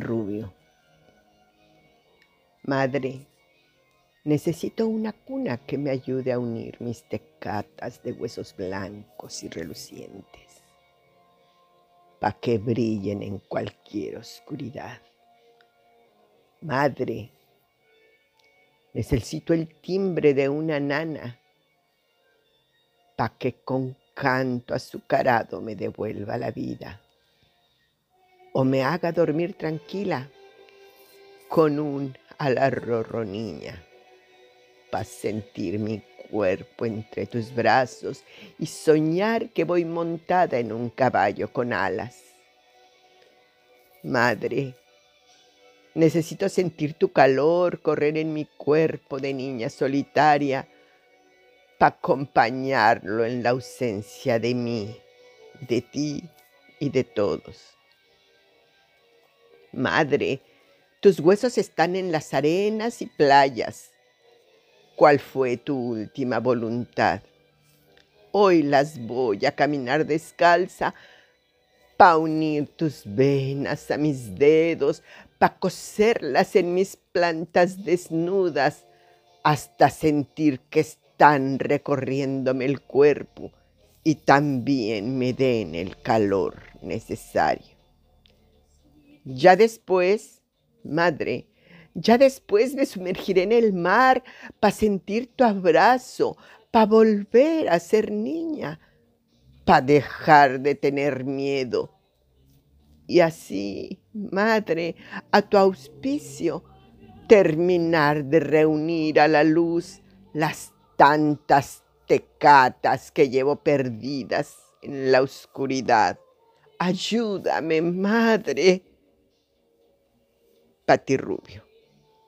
Rubio. Madre, necesito una cuna que me ayude a unir mis tecatas de huesos blancos y relucientes, para que brillen en cualquier oscuridad. Madre, necesito el timbre de una nana, para que con canto azucarado me devuelva la vida o me haga dormir tranquila con un alarrorro niña, para sentir mi cuerpo entre tus brazos y soñar que voy montada en un caballo con alas. Madre, necesito sentir tu calor correr en mi cuerpo de niña solitaria para acompañarlo en la ausencia de mí, de ti y de todos. Madre, tus huesos están en las arenas y playas. ¿Cuál fue tu última voluntad? Hoy las voy a caminar descalza pa' unir tus venas a mis dedos, pa' coserlas en mis plantas desnudas, hasta sentir que están recorriéndome el cuerpo y también me den el calor necesario. Ya después, madre, ya después me sumergiré en el mar para sentir tu abrazo, para volver a ser niña, para dejar de tener miedo. Y así, madre, a tu auspicio, terminar de reunir a la luz las tantas tecatas que llevo perdidas en la oscuridad. Ayúdame, madre. Pati Rubio.